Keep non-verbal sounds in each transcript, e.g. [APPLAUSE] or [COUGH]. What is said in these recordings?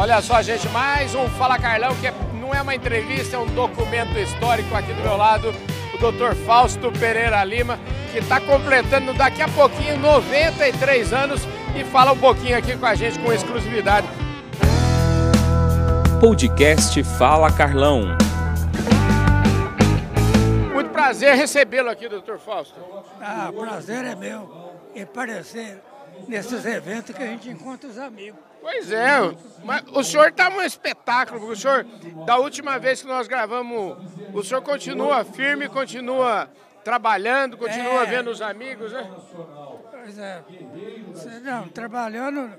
Olha só, gente, mais um Fala Carlão, que é, não é uma entrevista, é um documento histórico aqui do meu lado, o Dr. Fausto Pereira Lima, que está completando daqui a pouquinho 93 anos e fala um pouquinho aqui com a gente com exclusividade. Podcast Fala Carlão. Muito prazer recebê-lo aqui, doutor Fausto. Ah, prazer é meu em aparecer nesses eventos que a gente encontra os amigos. Pois é, mas o senhor está um espetáculo, porque o senhor, da última vez que nós gravamos, o senhor continua firme, continua trabalhando, continua É. vendo os amigos, né? Pois é. Não, trabalhando,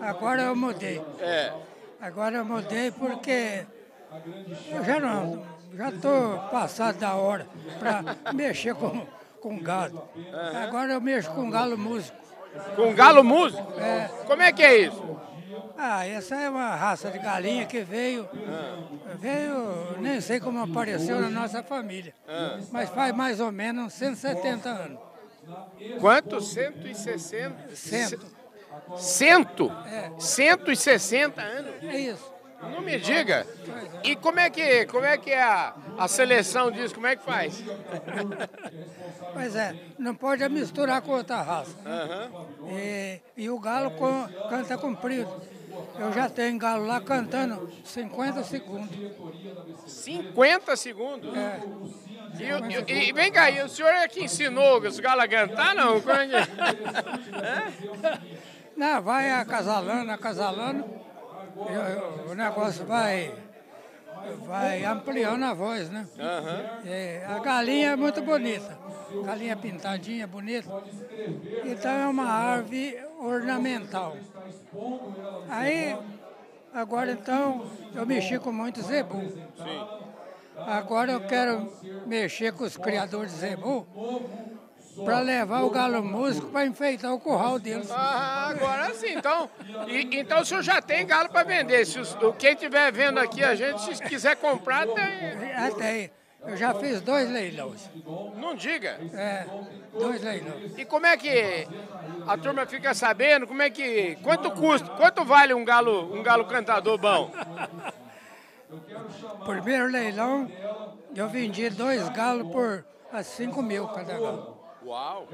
agora eu mudei. É. Agora eu mudei porque eu já não, já estou passado da hora para [LAUGHS] mexer com, com gado. Agora eu mexo com galo músico. Com galo músico? É. Como é que é isso? Ah, essa é uma raça de galinha que veio, veio, nem sei como apareceu na nossa família, mas faz mais ou menos 170 anos. Quanto? 160? Cento. Cento? É. 160 anos? É isso. Não me diga. E como é que, como é, que é a, a seleção disso? Como é que faz? [LAUGHS] Pois é, não pode misturar com outra raça. né? E, e o galo co- canta comprido. Eu já tenho galo lá cantando 50 segundos. 50 segundos? É, E, e- e vem cá, e o senhor é que ensinou os galos a cantar, não? É [LAUGHS] não, vai acasalando, acasalando, e o- o negócio vai, vai ampliando a voz, né? É, a galinha é muito bonita, galinha pintadinha, bonita. Então é uma árvore ornamental. Aí, agora então, eu mexi com muito zebu. Agora eu quero mexer com os criadores de zebu para levar o galo músico para enfeitar o curral deles. Ah, agora sim. Então, e- então o senhor já tem galo para vender. Se os- quem estiver vendo aqui, a gente, se quiser comprar, tem. Até eu já fiz dois leilões. Não diga. É, dois leilões. E como é que a turma fica sabendo? Como é que. Quanto custa? Quanto vale um galo, um galo cantador bom? [LAUGHS] Primeiro leilão, eu vendi dois galos por a cinco mil cada galo. Uau!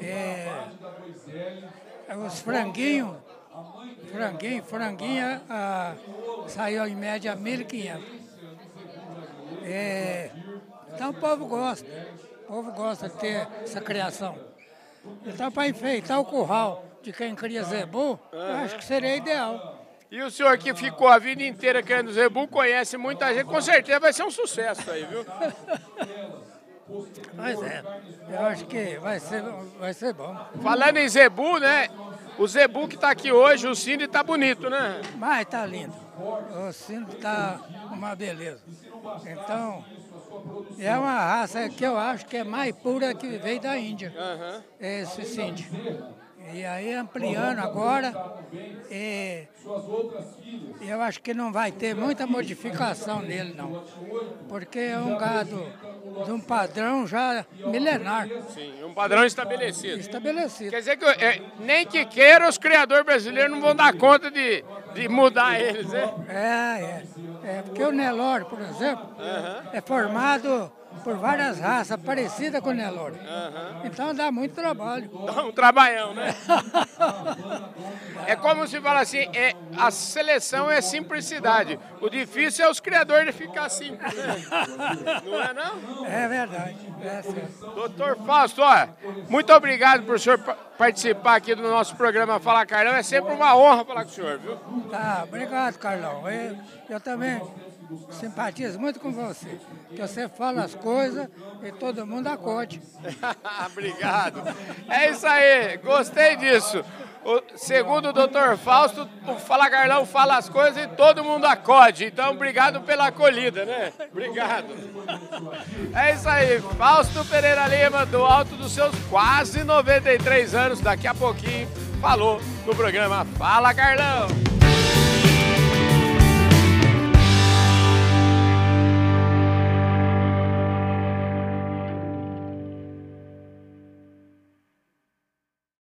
É, os franguinhos, franguinho, franguinha, ah, saiu em média 1.500. É, então o povo gosta, o povo gosta de ter essa criação. Então para enfeitar o curral de quem cria zebu, eu acho que seria ideal. E o senhor que ficou a vida inteira querendo zebu, conhece muita gente, com certeza vai ser um sucesso aí, viu? [LAUGHS] Mas é, eu acho que vai ser, vai ser bom. Falando em zebu, né? O zebu que tá aqui hoje, o Cine tá bonito, né? Mas tá lindo. O cinto tá uma beleza. Então, é uma raça que eu acho que é mais pura que veio da Índia. Esse cinto. E aí ampliando agora, e eu acho que não vai ter muita modificação nele não. Porque é um gado de um padrão já milenar, Sim, um padrão estabelecido. estabelecido. Quer dizer que é, nem que queira, os criadores brasileiros não vão dar conta de, de mudar eles, né? É, é. É porque o Nelore, por exemplo, é formado por várias raças parecidas com o Nelore. Então dá muito trabalho. Dá um trabalhão, né? É como se fala assim, é, a seleção é simplicidade. O difícil é os criadores ficar simples, né? Não é não? É verdade. É certo. Doutor Fausto, ó, muito obrigado por o senhor pa- participar aqui do nosso programa Fala Carlão. É sempre uma honra falar com o senhor, viu? Tá, obrigado, Carlão. Eu, eu também simpatizo muito com você. Que você fala as coisas e todo mundo acorde. [LAUGHS] Obrigado. É isso aí, gostei disso. O, segundo o doutor Fausto, o Fala Carlão fala as coisas e todo mundo acode. Então, obrigado pela acolhida, né? Obrigado. É isso aí, Fausto Pereira Lima, do alto dos seus quase 93 anos, daqui a pouquinho, falou no programa Fala Carlão.